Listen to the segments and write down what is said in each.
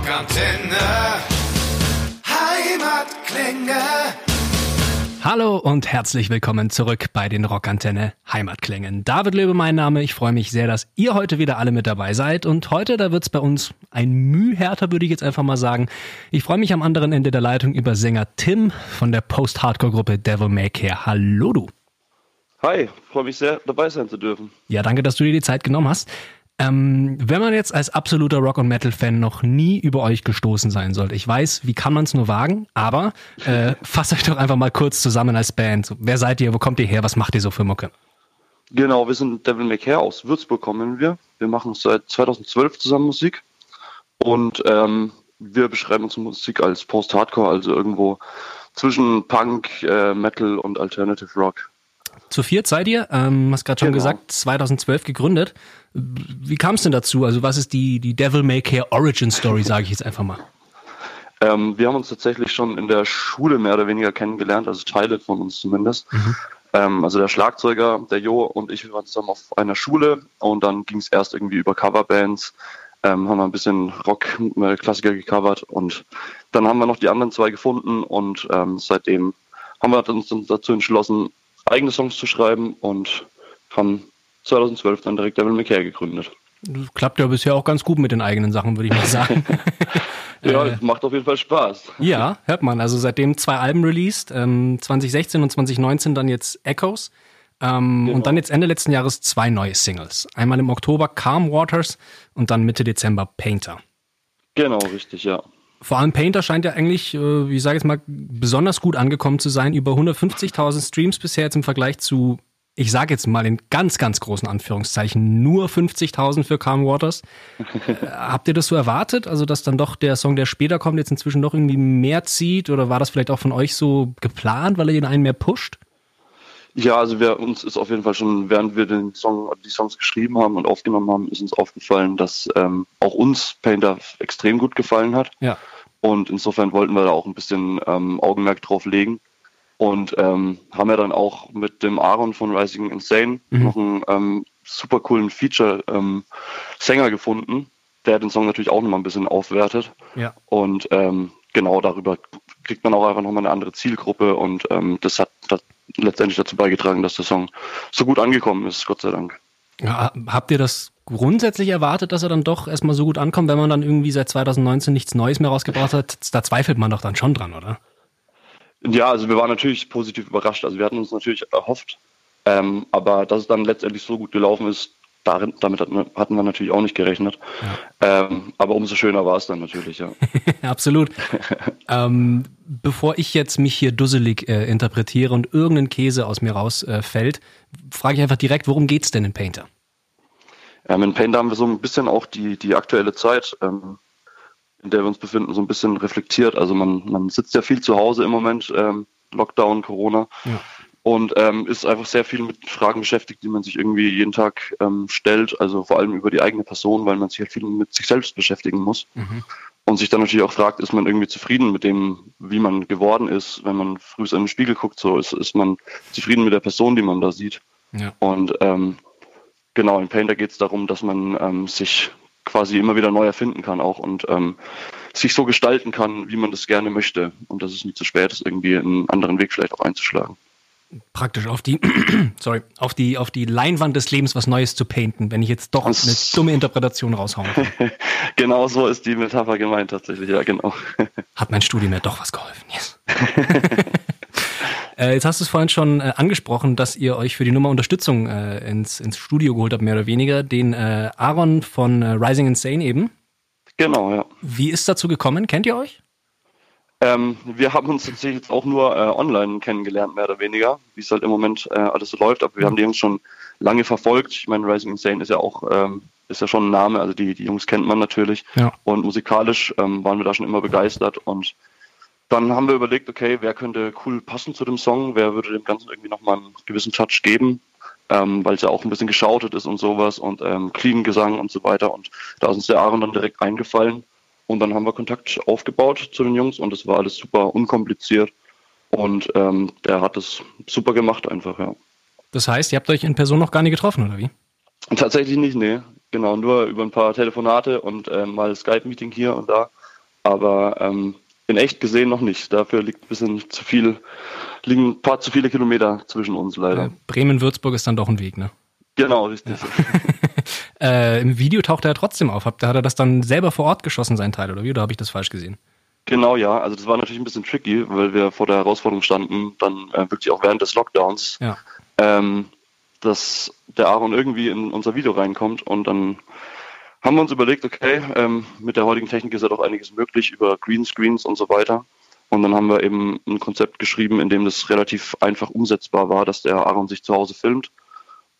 Rockantenne. Heimatklänge. Hallo und herzlich willkommen zurück bei den Rockantenne Heimatklängen. David Löwe mein Name. Ich freue mich sehr, dass ihr heute wieder alle mit dabei seid. Und heute, da wird's bei uns ein Müh härter, würde ich jetzt einfach mal sagen. Ich freue mich am anderen Ende der Leitung über Sänger Tim von der Post-Hardcore-Gruppe Devil May Care. Hallo du. Hi, freue mich sehr, dabei sein zu dürfen. Ja, danke, dass du dir die Zeit genommen hast. Ähm, wenn man jetzt als absoluter Rock- und Metal-Fan noch nie über euch gestoßen sein sollte, ich weiß, wie kann man es nur wagen, aber äh, fasst euch doch einfach mal kurz zusammen als Band. Wer seid ihr, wo kommt ihr her, was macht ihr so für Mucke? Genau, wir sind Devil May Care aus Würzburg kommen wir. Wir machen seit 2012 zusammen Musik und ähm, wir beschreiben unsere Musik als Post-Hardcore, also irgendwo zwischen Punk, äh, Metal und Alternative Rock. Zu viert seid ihr, ähm, hast gerade schon Genau. gesagt, 2012 gegründet. Wie kam es denn dazu? Also was ist die, die Devil May Care Origin Story, sage ich jetzt einfach mal. Ähm, wir haben uns tatsächlich schon in der Schule mehr oder weniger kennengelernt, also Teile von uns zumindest. Ähm, also der Schlagzeuger, der Jo und ich, wir waren zusammen auf einer Schule und dann ging es erst irgendwie über Coverbands, ähm, haben wir ein bisschen Rock-Klassiker gecovert und dann haben wir noch die anderen zwei gefunden und ähm, seitdem haben wir uns dazu entschlossen, eigene Songs zu schreiben und haben 2012 dann direkt Devil May Care gegründet. Das klappt ja bisher auch ganz gut mit den eigenen Sachen, würde ich mal sagen. Ja, Äh. macht auf jeden Fall Spaß. Ja, hört man. Also seitdem zwei Alben released, ähm, 2016 und 2019 dann jetzt Echoes. Ähm, Genau. Und dann jetzt Ende letzten Jahres zwei neue Singles. Einmal im Oktober Calm Waters und dann Mitte Dezember Painter. Genau, richtig, ja. Vor allem Painter scheint ja eigentlich, äh, ich sage jetzt mal, besonders gut angekommen zu sein. Über 150.000 Streams bisher jetzt im Vergleich zu, ich sage jetzt mal in ganz, ganz großen Anführungszeichen, nur 50.000 für Calm Waters. Habt ihr das so erwartet? Also, dass dann doch der Song, der später kommt, jetzt inzwischen doch irgendwie mehr zieht? Oder war das vielleicht auch von euch so geplant, weil ihr den einen mehr pusht? Ja, also wir, uns ist auf jeden Fall schon, während wir den Song, die Songs geschrieben haben und aufgenommen haben, ist uns aufgefallen, dass ähm, auch uns Painter extrem gut gefallen hat. Ja. Und insofern wollten wir da auch ein bisschen ähm, Augenmerk drauf legen. Und ähm, haben ja dann auch mit dem Aaron von Rising Insane noch einen ähm, super coolen Feature-Sänger gefunden, der den Song natürlich auch nochmal ein bisschen aufwertet. Ja. Und ähm, genau darüber kriegt man auch einfach nochmal eine andere Zielgruppe und ähm, das hat, hat letztendlich dazu beigetragen, dass der Song so gut angekommen ist, Gott sei Dank. ja. Habt ihr das grundsätzlich erwartet, dass er dann doch erstmal so gut ankommt, wenn man dann irgendwie seit 2019 nichts Neues mehr rausgebracht hat? Da zweifelt man doch dann schon dran, oder? Ja, also wir waren natürlich positiv überrascht. Also wir hatten uns natürlich erhofft, ähm, aber dass es dann letztendlich so gut gelaufen ist, darin, damit hatten wir, natürlich auch nicht gerechnet. Ähm, aber umso schöner war es dann natürlich, ja. Absolut. ähm, bevor ich jetzt mich hier dusselig äh, interpretiere und irgendein Käse aus mir rausfällt, äh, frage ich einfach direkt, worum geht's denn in Painter? Ja, mit Paint haben wir so ein bisschen auch die, die aktuelle Zeit, ähm, in der wir uns befinden, so ein bisschen reflektiert. Also man, man sitzt ja viel zu Hause im Moment, ähm, Lockdown, Corona. Ja. Und ähm, ist einfach sehr viel mit Fragen beschäftigt, die man sich irgendwie jeden Tag ähm, stellt, also vor allem über die eigene Person, weil man sich halt viel mit sich selbst beschäftigen muss. Und sich dann natürlich auch fragt, ist man irgendwie zufrieden mit dem, wie man geworden ist, wenn man früh in den Spiegel guckt, so ist, ist man zufrieden mit der Person, die man da sieht. Ja. Und ähm, genau, in Painter geht es darum, dass man ähm, sich quasi immer wieder neu erfinden kann auch und ähm, sich so gestalten kann, wie man das gerne möchte. Und dass es nie zu spät ist, irgendwie einen anderen Weg vielleicht auch einzuschlagen. Praktisch auf die, sorry, auf die, auf die Leinwand des Lebens was Neues zu painten, wenn ich jetzt doch eine Das- dumme Interpretation raushauen kann. genau so ist die Metapher gemeint tatsächlich, ja genau. Hat mein Studium ja doch was geholfen. Yes. äh, jetzt hast du es vorhin schon äh, angesprochen, dass ihr euch für die Nummer Unterstützung äh, ins, ins Studio geholt habt, mehr oder weniger. Den äh, Aaron von äh, Rising Insane eben. genau, ja. Wie ist dazu gekommen? Kennt ihr euch? Ähm, wir haben uns tatsächlich jetzt auch nur äh, online kennengelernt, mehr oder weniger, wie es halt im Moment äh, alles so läuft. Aber wir haben die Jungs schon lange verfolgt. Ich meine, Rising Insane ist ja auch ähm, ist ja schon ein Name, also die, die Jungs kennt man natürlich. Ja. Und musikalisch ähm, waren wir da schon immer begeistert. Und dann haben wir überlegt, okay, wer könnte cool passen zu dem Song, wer würde dem Ganzen irgendwie nochmal einen gewissen Touch geben, ähm, weil es ja auch ein bisschen geschautet ist und sowas und ähm, clean Gesang und so weiter. Und da ist uns der Aaron dann direkt eingefallen. Und dann haben wir Kontakt aufgebaut zu den Jungs und es war alles super unkompliziert. Und ähm, der hat es super gemacht einfach, ja. Das heißt, ihr habt euch in Person noch gar nicht getroffen, oder wie? Tatsächlich nicht, nee. Genau, nur über ein paar Telefonate und ähm, mal Skype-Meeting hier und da. aber ähm, in echt gesehen noch nicht. Dafür liegt ein bisschen zu viel, liegen ein paar zu viele Kilometer zwischen uns leider. Äh, Bremen-Würzburg ist dann doch ein Weg, ne? Genau, richtig. Ja. äh, Im Video taucht er trotzdem auf. Hat, hat er das dann selber vor Ort geschossen, sein Teil, oder wie? Oder habe ich das falsch gesehen? Genau, ja. Also das war natürlich ein bisschen tricky, weil wir vor der Herausforderung standen, dann äh, wirklich auch während des Lockdowns, ja. ähm, dass der Aaron irgendwie in unser Video reinkommt und dann haben wir uns überlegt, okay, ähm, mit der heutigen Technik ist ja doch einiges möglich über Greenscreens und so weiter. Und dann haben wir eben ein Konzept geschrieben, in dem das relativ einfach umsetzbar war, dass der Aaron sich zu Hause filmt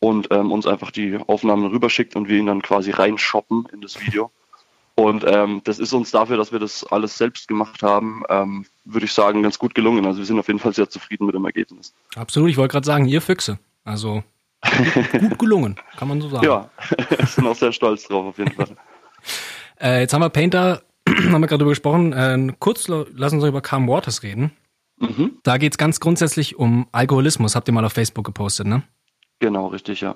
und ähm, uns einfach die Aufnahmen rüberschickt und wir ihn dann quasi reinshoppen in das Video. Und ähm, das ist uns dafür, dass wir das alles selbst gemacht haben, ähm, würde ich sagen, ganz gut gelungen. Also wir sind auf jeden Fall sehr zufrieden mit dem Ergebnis. Absolut, ich wollte gerade sagen, ihr Füchse. Also gut gelungen, kann man so sagen. Ja, wir sind auch sehr stolz drauf, auf jeden Fall. äh, jetzt haben wir Painter, haben wir gerade drüber gesprochen. Äh, kurz lass uns über Calm Waters reden. Mhm. Da geht es ganz grundsätzlich um Alkoholismus, habt ihr mal auf Facebook gepostet, ne? Genau, richtig, ja.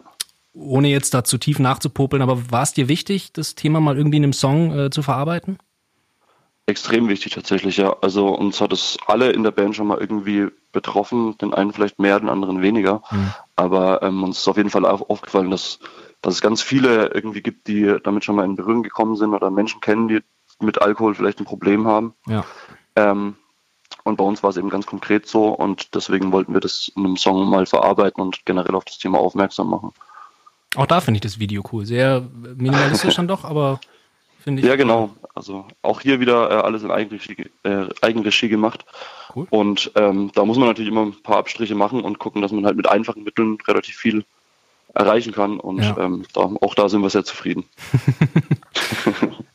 Ohne jetzt da zu tief nachzupopeln, aber war es dir wichtig, das Thema mal irgendwie in einem Song äh, zu verarbeiten? Extrem wichtig tatsächlich, ja. Also uns hat es alle in der Band schon mal irgendwie betroffen, den einen vielleicht mehr, den anderen weniger. Mhm. Aber ähm, uns ist auf jeden Fall aufgefallen, dass, dass es ganz viele irgendwie gibt, die damit schon mal in Berührung gekommen sind oder Menschen kennen, die mit Alkohol vielleicht ein Problem haben. Ja. Ähm, und bei uns war es eben ganz konkret so und deswegen wollten wir das in einem Song mal verarbeiten und generell auf das Thema aufmerksam machen. Auch da finde ich das Video cool. Sehr minimalistisch dann doch, aber finde ich. Ja, genau. Also auch hier wieder äh, alles in Eigenregie, äh, Eigenregie gemacht. Cool. Und ähm, da muss man natürlich immer ein paar Abstriche machen und gucken, dass man halt mit einfachen Mitteln relativ viel erreichen kann. Und ja. ähm, da, auch da sind wir sehr zufrieden.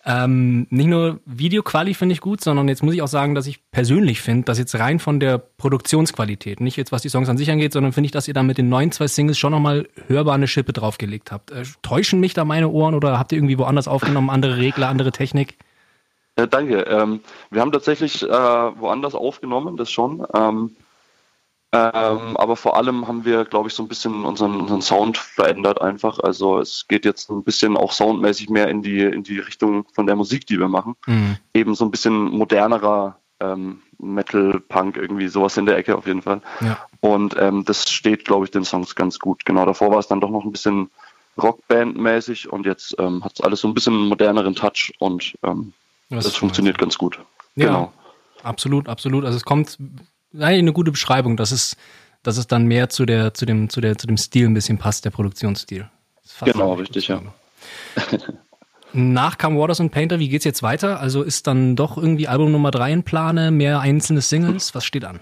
ähm, nicht nur Videoquali finde ich gut, sondern jetzt muss ich auch sagen, dass ich persönlich finde, dass jetzt rein von der Produktionsqualität, nicht jetzt was die Songs an sich angeht, sondern finde ich, dass ihr da mit den neuen zwei Singles schon nochmal hörbar eine Schippe draufgelegt habt. Äh, täuschen mich da meine Ohren oder habt ihr irgendwie woanders aufgenommen, andere Regler, andere Technik? Äh, danke. Ähm, wir haben tatsächlich äh, woanders aufgenommen, das schon. Ähm, ähm, aber vor allem haben wir, glaube ich, so ein bisschen unseren, unseren Sound verändert einfach. Also es geht jetzt ein bisschen auch soundmäßig mehr in die, in die Richtung von der Musik, die wir machen. Mhm. Eben so ein bisschen modernerer ähm, Metal, Punk, irgendwie sowas in der Ecke auf jeden Fall. Ja. Und ähm, das steht, glaube ich, den Songs ganz gut. Genau, davor war es dann doch noch ein bisschen Rockband-mäßig und jetzt ähm, hat es alles so ein bisschen moderneren Touch und ähm, das funktioniert ganz gut. Ja, genau. Absolut, absolut. Also es kommt eine gute Beschreibung, dass es, dass es dann mehr zu der, zu dem, zu der, zu dem Stil ein bisschen passt, der Produktionsstil. Genau, richtig, ja. Nach Come Waters und Painter, wie geht's jetzt weiter? Also ist dann doch irgendwie Album Nummer drei in Plane, mehr einzelne Singles? Was steht an?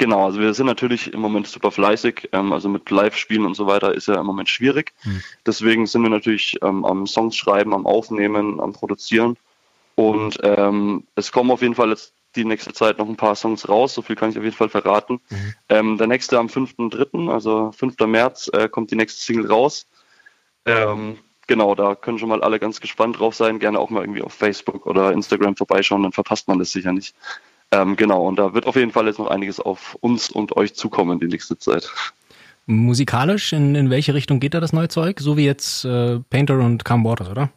Genau, also wir sind natürlich im Moment super fleißig. Ähm, also mit Live-Spielen und so weiter ist ja im Moment schwierig. Hm. Deswegen sind wir natürlich ähm, am Songs schreiben, am Aufnehmen, am Produzieren. Und ähm, es kommen auf jeden Fall jetzt die nächste Zeit noch ein paar Songs raus, so viel kann ich auf jeden Fall verraten. Mhm. Ähm, der nächste am 5.3., also 5. März, äh, kommt die nächste Single raus. Ähm, genau, da können schon mal alle ganz gespannt drauf sein. Gerne auch mal irgendwie auf Facebook oder Instagram vorbeischauen, dann verpasst man das sicher nicht. Ähm, genau, und da wird auf jeden Fall jetzt noch einiges auf uns und euch zukommen die nächste Zeit. Musikalisch, in, in welche Richtung geht da das neue Zeug? So wie jetzt äh, Painter und Calm Waters, oder?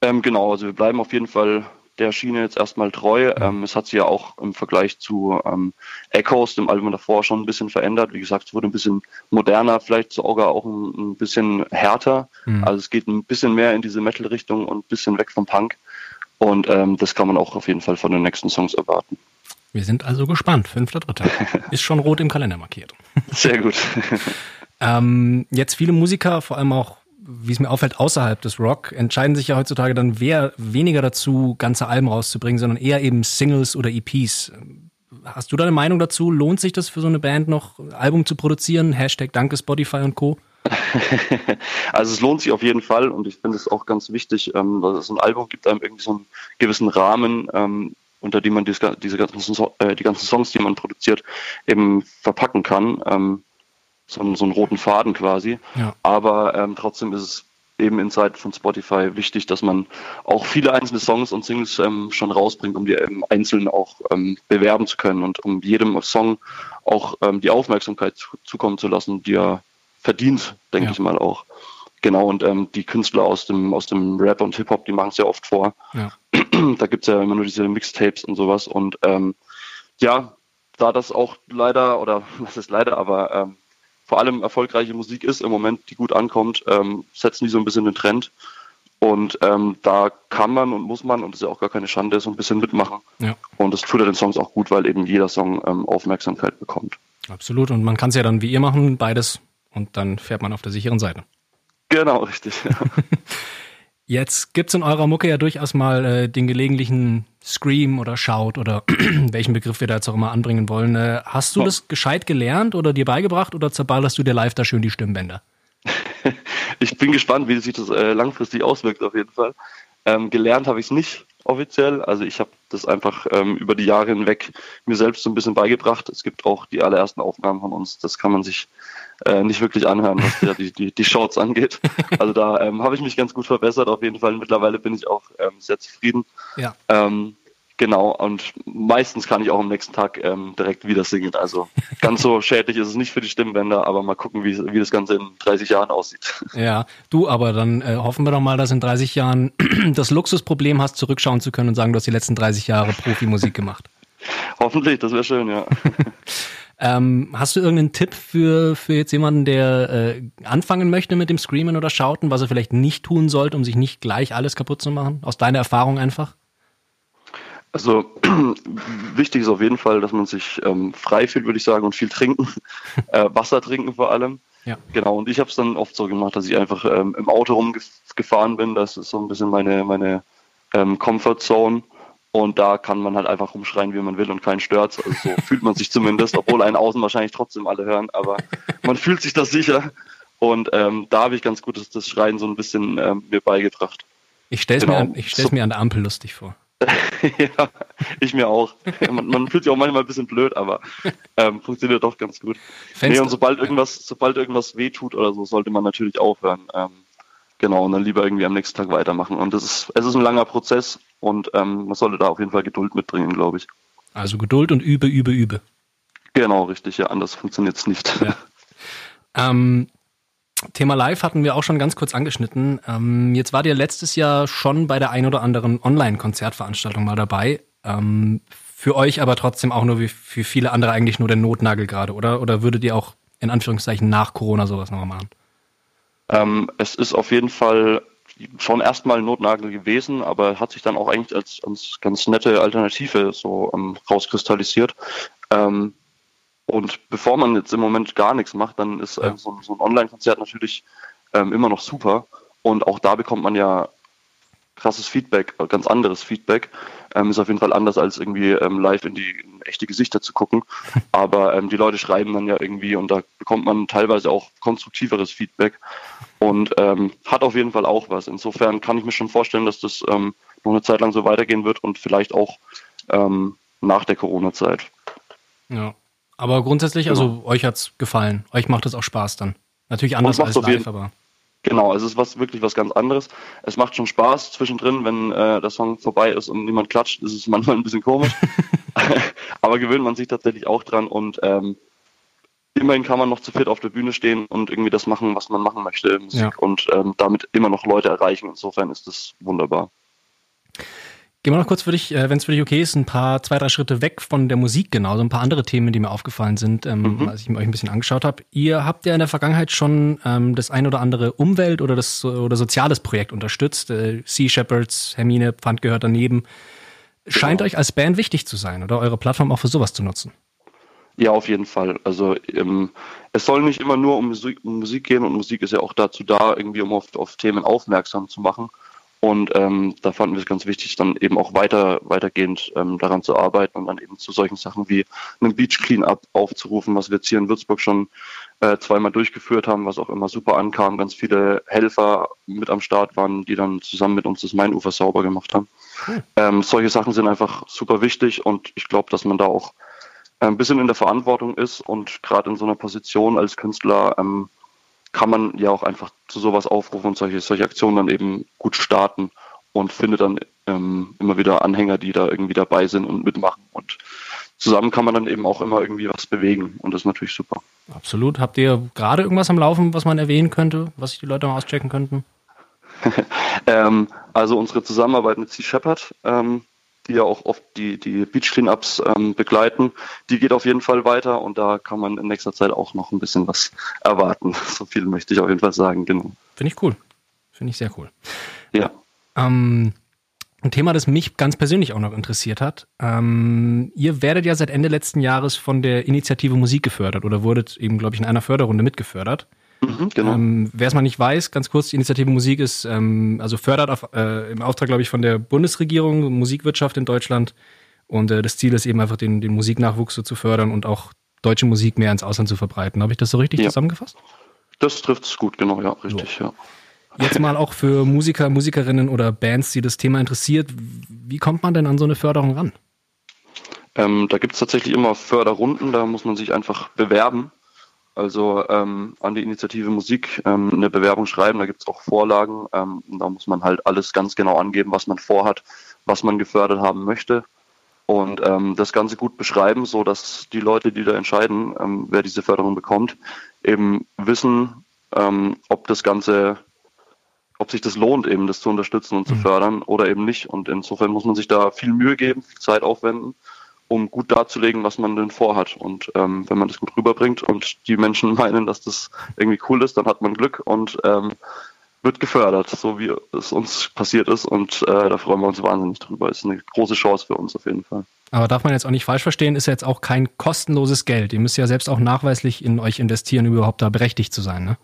Ähm, genau, also wir bleiben auf jeden Fall der Schiene jetzt erstmal treu. Mhm. Ähm, es hat sich ja auch im Vergleich zu ähm, Echoes, dem Album davor, schon ein bisschen verändert. Wie gesagt, es wurde ein bisschen moderner, vielleicht sogar auch ein, ein bisschen härter. Mhm. Also es geht ein bisschen mehr in diese Metal-Richtung und ein bisschen weg vom Punk. Und ähm, das kann man auch auf jeden Fall von den nächsten Songs erwarten. Wir sind also gespannt. Fünfter, dritter. Ist schon rot im Kalender markiert. Sehr gut. ähm, jetzt viele Musiker, vor allem auch wie es mir auffällt, außerhalb des Rock, entscheiden sich ja heutzutage dann wer, weniger dazu, ganze Alben rauszubringen, sondern eher eben Singles oder EPs. Hast du da eine Meinung dazu? Lohnt sich das für so eine Band noch, Album zu produzieren? Hashtag Danke Spotify und Co. also es lohnt sich auf jeden Fall und ich finde es auch ganz wichtig, ähm, dass es ein Album gibt einem irgendwie so einen gewissen Rahmen, ähm, unter dem man diese ganzen, äh, die ganzen Songs, die man produziert, eben verpacken kann. Ähm, so, so einen roten Faden quasi. Ja. Aber ähm, trotzdem ist es eben in Zeiten von Spotify wichtig, dass man auch viele einzelne Songs und Singles ähm, schon rausbringt, um die ähm, einzeln auch ähm, bewerben zu können und um jedem Song auch ähm, die Aufmerksamkeit zu, zukommen zu lassen, die er verdient, denke ja. ich mal auch. Genau, und ähm, die Künstler aus dem, aus dem Rap und Hip-Hop, die machen es ja oft vor. Ja. da gibt's ja immer nur diese Mixtapes und sowas. Und ähm, ja, da das auch leider, oder was ist leider, aber ähm, vor allem erfolgreiche Musik ist im Moment, die gut ankommt, ähm, setzen die so ein bisschen den Trend. Und ähm, da kann man und muss man, und das ist ja auch gar keine Schande, so ein bisschen mitmachen. Ja. Und das tut ja den Songs auch gut, weil eben jeder Song ähm, Aufmerksamkeit bekommt. Absolut. Und man kann es ja dann wie ihr machen, beides. Und dann fährt man auf der sicheren Seite. Genau, richtig. Ja. Jetzt gibt es in eurer Mucke ja durchaus mal äh, den gelegentlichen Scream oder Shout oder welchen Begriff wir da jetzt auch immer anbringen wollen. Äh, hast du oh. das gescheit gelernt oder dir beigebracht oder zerballerst du dir live da schön die Stimmbänder? ich bin gespannt, wie sich das äh, langfristig auswirkt auf jeden Fall. Ähm, gelernt habe ich es nicht offiziell. Also ich habe das einfach ähm, über die Jahre hinweg mir selbst so ein bisschen beigebracht. Es gibt auch die allerersten Aufnahmen von uns. Das kann man sich äh, nicht wirklich anhören, was die, die, die Shorts angeht. Also da ähm, habe ich mich ganz gut verbessert. Auf jeden Fall mittlerweile bin ich auch ähm, sehr zufrieden. Ja. Ähm, Genau, und meistens kann ich auch am nächsten Tag ähm, direkt wieder singen. Also ganz so schädlich ist es nicht für die Stimmbänder, aber mal gucken, wie, wie das Ganze in 30 Jahren aussieht. Ja, du, aber dann äh, hoffen wir doch mal, dass in 30 Jahren das Luxusproblem hast, zurückschauen zu können und sagen, du hast die letzten 30 Jahre Profimusik gemacht. Hoffentlich, das wäre schön, ja. ähm, hast du irgendeinen Tipp für, für jetzt jemanden, der äh, anfangen möchte mit dem Screamen oder Schauten, was er vielleicht nicht tun sollte, um sich nicht gleich alles kaputt zu machen? Aus deiner Erfahrung einfach? Also wichtig ist auf jeden Fall, dass man sich ähm, frei fühlt, würde ich sagen, und viel trinken. äh, Wasser trinken vor allem. Ja. Genau, und ich habe es dann oft so gemacht, dass ich einfach ähm, im Auto rumgefahren bin. Das ist so ein bisschen meine, meine ähm, Comfort Zone. Und da kann man halt einfach rumschreien, wie man will und keinen stört. Also so fühlt man sich zumindest, obwohl einen außen wahrscheinlich trotzdem alle hören, aber man fühlt sich da sicher. Und ähm, da habe ich ganz gut das, das Schreien so ein bisschen ähm, mir beigebracht. Ich stelle es genau. mir, ich stell's so, mir an der Ampel lustig vor. ja, ich mir auch. Man, man, fühlt sich auch manchmal ein bisschen blöd, aber ähm, funktioniert doch ganz gut. Fenster. Nee, und sobald irgendwas, sobald irgendwas wehtut oder so, sollte man natürlich aufhören. Ähm, genau, und dann lieber irgendwie am nächsten Tag weitermachen. Und das ist, es ist ein langer Prozess und ähm, man sollte da auf jeden Fall Geduld mitbringen, glaube ich. Also Geduld und übe, übe, übe. Genau, richtig, ja, anders funktioniert es nicht. Ja. Ähm, Thema Live hatten wir auch schon ganz kurz angeschnitten. Ähm, jetzt war ihr letztes Jahr schon bei der ein oder anderen Online-Konzertveranstaltung mal dabei. Ähm, für euch aber trotzdem auch nur wie für viele andere eigentlich nur der Notnagel gerade, oder? Oder würdet ihr auch in Anführungszeichen nach Corona sowas nochmal machen? Ähm, es ist auf jeden Fall schon erstmal ein Notnagel gewesen, aber hat sich dann auch eigentlich als, als ganz nette Alternative so ähm, rauskristallisiert. Ähm, und bevor man jetzt im Moment gar nichts macht, dann ist ja. ähm, so, so, ein Online-Konzert natürlich ähm, immer noch super. Und auch da bekommt man ja krasses Feedback, äh, ganz anderes Feedback. Ähm, ist auf jeden Fall anders als irgendwie ähm, live in die in echte Gesichter zu gucken. Aber ähm, die Leute schreiben dann ja irgendwie und da bekommt man teilweise auch konstruktiveres Feedback und ähm, hat auf jeden Fall auch was. Insofern kann ich mir schon vorstellen, dass das ähm, noch eine Zeit lang so weitergehen wird und vielleicht auch nach der Corona-Zeit. Ja. Aber grundsätzlich, also genau. euch hat's gefallen. Euch macht es auch Spaß dann. Natürlich anders als live, aber. Genau, es ist was wirklich was ganz anderes. Es macht schon Spaß zwischendrin, wenn äh, der Song vorbei ist und niemand klatscht, ist es manchmal ein bisschen komisch. aber gewöhnt man sich tatsächlich auch dran und ähm, immerhin kann man noch zu viert auf der Bühne stehen und irgendwie das machen, was man machen möchte, Musik ja. und ähm, damit immer noch Leute erreichen. Insofern ist das wunderbar. Gehen wir noch kurz für dich, äh, wenn es für dich okay ist, ein paar, zwei, drei Schritte weg von der Musik genau, so ein paar andere Themen, die mir aufgefallen sind, ähm, mhm. als ich mir euch ein bisschen angeschaut habe. Ihr habt ja in der Vergangenheit schon ähm, das ein oder andere Umwelt- oder das oder soziales Projekt unterstützt. Äh, sea Shepherds, Hermine, Pfand gehört daneben. Scheint genau. euch als Band wichtig zu sein oder eure Plattform auch für sowas zu nutzen? Ja, auf jeden Fall. Also ähm, es soll nicht immer nur um Musik, um Musik gehen und Musik ist ja auch dazu da, irgendwie um auf, auf Themen aufmerksam zu machen. Und ähm, da fanden wir es ganz wichtig, dann eben auch weiter, weitergehend ähm, daran zu arbeiten und dann eben zu solchen Sachen wie einen Beach Cleanup aufzurufen, was wir jetzt hier in Würzburg schon äh, zweimal durchgeführt haben, was auch immer super ankam. Ganz viele Helfer mit am Start waren, die dann zusammen mit uns das Mainufer sauber gemacht haben. Cool. Ähm, solche Sachen sind einfach super wichtig und ich glaube, dass man da auch ein bisschen in der Verantwortung ist und gerade in so einer Position als Künstler ähm, kann man ja auch einfach zu sowas aufrufen und solche, solche Aktionen dann eben gut starten und findet dann ähm, immer wieder Anhänger, die da irgendwie dabei sind und mitmachen. Und zusammen kann man dann eben auch immer irgendwie was bewegen und das ist natürlich super. Absolut. Habt ihr gerade irgendwas am Laufen, was man erwähnen könnte, was sich die Leute mal auschecken könnten? ähm, also unsere Zusammenarbeit mit Sea Shepherd, ähm, die ja auch oft die, die Beach Cleanups ähm, begleiten, die geht auf jeden Fall weiter und da kann man in nächster Zeit auch noch ein bisschen was erwarten. So viel möchte ich auf jeden Fall sagen, genau. Finde ich cool. Finde ich sehr cool. Ja. Ähm, ein Thema, das mich ganz persönlich auch noch interessiert hat. Ähm, ihr werdet ja seit Ende letzten Jahres von der Initiative Musik gefördert oder wurdet eben, glaube ich, in einer Förderrunde mitgefördert. Mhm, genau. Ähm, Wer es mal nicht weiß, ganz kurz, die Initiative Musik ist, ähm, also fördert auf, äh, im Auftrag, glaube ich, von der Bundesregierung Musikwirtschaft in Deutschland. Und äh, das Ziel ist eben einfach, den, den Musiknachwuchs so zu fördern und auch deutsche Musik mehr ins Ausland zu verbreiten. Habe ich das so richtig ja. zusammengefasst? Das trifft es gut, genau, ja, richtig, so. ja. Jetzt mal auch für Musiker, Musikerinnen oder Bands, die das Thema interessiert, wie kommt man denn an so eine Förderung ran? Ähm, da gibt es tatsächlich immer Förderrunden, da muss man sich einfach bewerben. Also ähm, an die Initiative Musik ähm, eine Bewerbung schreiben, da gibt es auch Vorlagen. Ähm, da muss man halt alles ganz genau angeben, was man vorhat, was man gefördert haben möchte. Und ähm, das Ganze gut beschreiben, so dass die Leute, die da entscheiden, ähm, wer diese Förderung bekommt, eben wissen, ähm, ob das Ganze ob sich das lohnt, eben das zu unterstützen und zu mhm. fördern oder eben nicht. Und insofern muss man sich da viel Mühe geben, viel Zeit aufwenden, um gut darzulegen, was man denn vorhat. Und ähm, wenn man das gut rüberbringt und die Menschen meinen, dass das irgendwie cool ist, dann hat man Glück und ähm, wird gefördert, so wie es uns passiert ist. Und äh, da freuen wir uns wahnsinnig drüber. Ist eine große Chance für uns auf jeden Fall. Aber darf man jetzt auch nicht falsch verstehen, ist ja jetzt auch kein kostenloses Geld. Ihr müsst ja selbst auch nachweislich in euch investieren, um überhaupt da berechtigt zu sein, ne?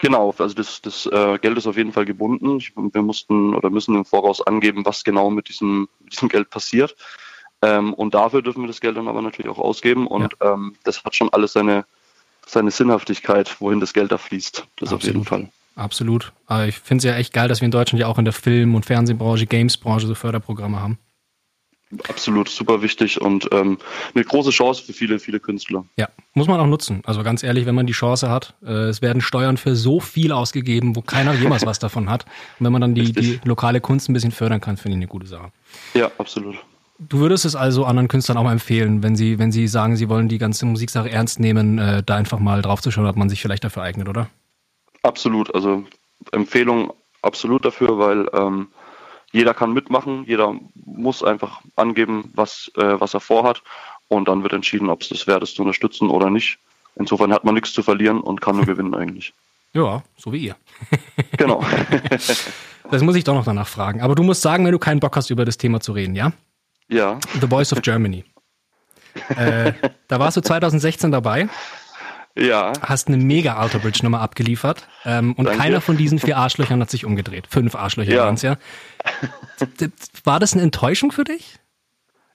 Genau, also das, das äh, Geld ist auf jeden Fall gebunden. Ich, wir mussten oder müssen im Voraus angeben, was genau mit diesem, diesem Geld passiert. Ähm, und dafür dürfen wir das Geld dann aber natürlich auch ausgeben. Und ja. ähm, das hat schon alles seine, seine Sinnhaftigkeit, wohin das Geld da fließt. Das Absolut. auf jeden Fall. Absolut. Aber ich finde es ja echt geil, dass wir in Deutschland ja auch in der Film- und Fernsehbranche, Gamesbranche so Förderprogramme haben. Absolut, super wichtig und ähm, eine große Chance für viele, viele Künstler. Ja, muss man auch nutzen. Also ganz ehrlich, wenn man die Chance hat, äh, es werden Steuern für so viel ausgegeben, wo keiner jemals was davon hat. Und wenn man dann die, die lokale Kunst ein bisschen fördern kann, finde ich eine gute Sache. Ja, absolut. Du würdest es also anderen Künstlern auch mal empfehlen, wenn sie, wenn sie sagen, sie wollen die ganze Musiksache ernst nehmen, äh, da einfach mal drauf zu schauen, ob man sich vielleicht dafür eignet, oder? Absolut. Also Empfehlung absolut dafür, weil ähm, jeder kann mitmachen, jeder muss einfach angeben, was, äh, was er vorhat und dann wird entschieden, ob es das wert ist zu unterstützen oder nicht. Insofern hat man nichts zu verlieren und kann nur gewinnen eigentlich. Ja, so wie ihr. Genau. das muss ich doch noch danach fragen. Aber du musst sagen, wenn du keinen Bock hast, über das Thema zu reden, ja? Ja. The Voice of Germany. äh, da warst du 2016 dabei. Ja. Hast eine mega Autobridge-Nummer abgeliefert. Ähm, und Danke. keiner von diesen vier Arschlöchern hat sich umgedreht. Fünf Arschlöcher ja. waren es ja. War das eine Enttäuschung für dich?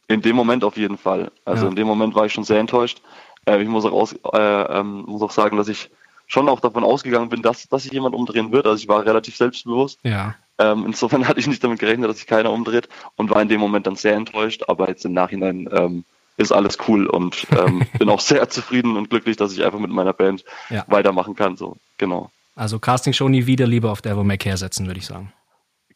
In dem Moment auf jeden Fall. Also ja. in dem Moment war ich schon sehr enttäuscht. Äh, ich muss auch, aus, äh, ähm, muss auch sagen, dass ich schon auch davon ausgegangen bin, dass, dass sich jemand umdrehen wird. Also ich war relativ selbstbewusst. Ja. Ähm, insofern hatte ich nicht damit gerechnet, dass sich keiner umdreht und war in dem Moment dann sehr enttäuscht. Aber jetzt im Nachhinein ähm, ist alles cool und ähm, bin auch sehr zufrieden und glücklich, dass ich einfach mit meiner Band ja. weitermachen kann. So, genau. Also Casting Show nie wieder lieber auf Devil May Care setzen, würde ich sagen.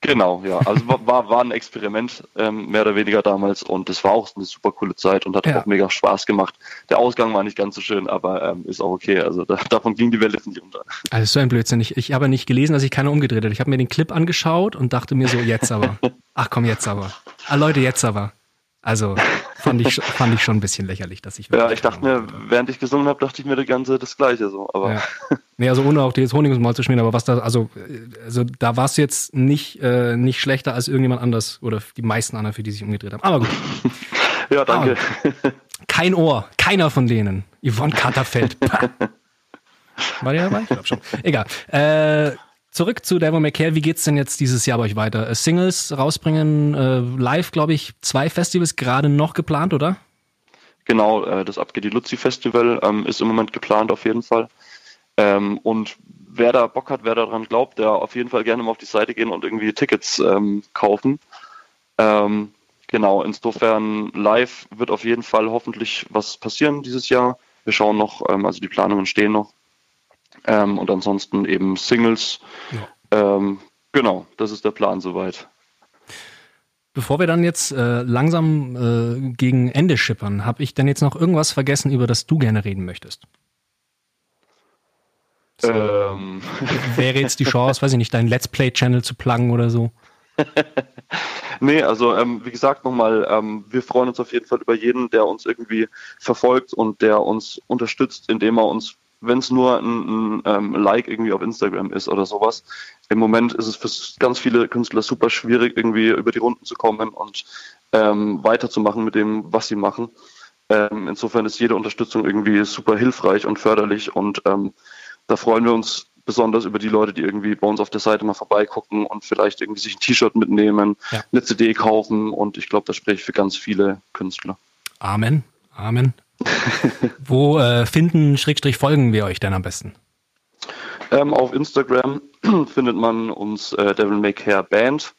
Genau, ja. Also war, war ein Experiment, ähm, mehr oder weniger damals und es war auch eine super coole Zeit und hat ja. auch mega Spaß gemacht. Der Ausgang war nicht ganz so schön, aber ähm, ist auch okay. Also da, davon ging die Welt jetzt nicht unter. Also so ein Blödsinn. Ich, ich habe nicht gelesen, dass sich keiner umgedreht hat. Ich habe mir den Clip angeschaut und dachte mir so, jetzt aber. Ach komm, jetzt aber. Ah Leute, jetzt aber. Also fand ich, fand ich schon ein bisschen lächerlich, dass ich. Ja, ich dachte mir, während ich gesungen habe, dachte ich mir das Ganze das Gleiche so. Aber ja. nee, also ohne auch die jetzt Honig Maul zu schmieren, aber was da, also, also da war es jetzt nicht, äh, nicht schlechter als irgendjemand anders oder die meisten anderen, für die sich umgedreht haben. Aber gut. ja, danke. Aber kein Ohr, keiner von denen. Yvonne Katterfeld. War der dabei? Ich glaube schon. Egal. Äh, Zurück zu Devil May Care. Wie geht's denn jetzt dieses Jahr bei euch weiter? Äh, Singles rausbringen, äh, live, glaube ich, zwei Festivals gerade noch geplant, oder? Genau, äh, das Abgeht die Luzi Festival ähm, ist im Moment geplant auf jeden Fall. Ähm, und wer da Bock hat, wer daran glaubt, der auf jeden Fall gerne mal auf die Seite gehen und irgendwie Tickets ähm, kaufen. Ähm, genau, insofern live wird auf jeden Fall hoffentlich was passieren dieses Jahr. Wir schauen noch, ähm, also die Planungen stehen noch. Ähm, und ansonsten eben Singles. Ja. Ähm, genau, das ist der Plan soweit. Bevor wir dann jetzt äh, langsam äh, gegen Ende schippern, habe ich denn jetzt noch irgendwas vergessen, über das du gerne reden möchtest? So, ähm. Wäre jetzt die Chance, weiß ich nicht, deinen Let's Play-Channel zu pluggen oder so? nee, also ähm, wie gesagt nochmal, ähm, wir freuen uns auf jeden Fall über jeden, der uns irgendwie verfolgt und der uns unterstützt, indem er uns, wenn es nur ein, ein ähm, Like irgendwie auf Instagram ist oder sowas. Im Moment ist es für ganz viele Künstler super schwierig, irgendwie über die Runden zu kommen und ähm, weiterzumachen mit dem, was sie machen. Ähm, insofern ist jede Unterstützung irgendwie super hilfreich und förderlich und ähm, da freuen wir uns besonders über die Leute, die irgendwie bei uns auf der Seite mal vorbeigucken und vielleicht irgendwie sich ein T-Shirt mitnehmen, ja. eine CD kaufen und ich glaube, das spreche ich für ganz viele Künstler. Amen. Amen. Wo äh, finden, Schrägstrich, folgen wir euch denn am besten? Ähm, auf Instagram findet man uns äh, Devil May Care Band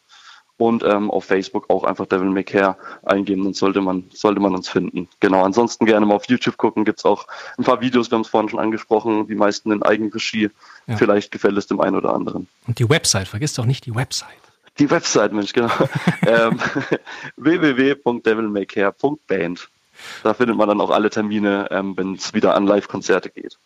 und ähm, auf Facebook auch einfach Devil May Care eingeben, dann sollte man, sollte man uns finden. Genau, ansonsten gerne mal auf YouTube gucken, gibt's auch ein paar Videos, wir haben es vorhin schon angesprochen, die meisten in Eigenregie. Ja. Vielleicht gefällt es dem einen oder anderen. Und die Website, vergiss doch nicht die Website. Die Website, Mensch, genau. ähm, www.devilmaycare.band. Da findet man dann auch alle Termine, ähm, wenn es wieder an Live-Konzerte geht.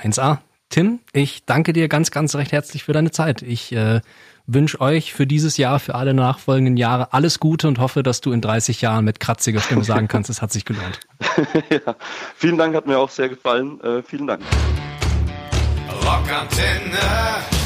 1A. Tim, ich danke dir ganz, ganz recht herzlich für deine Zeit. Ich äh, wünsche euch für dieses Jahr, für alle nachfolgenden Jahre alles Gute und hoffe, dass du in 30 Jahren mit kratziger Stimme sagen kannst, es hat sich gelohnt. ja, vielen Dank, hat mir auch sehr gefallen. Äh, vielen Dank. Rockantenne.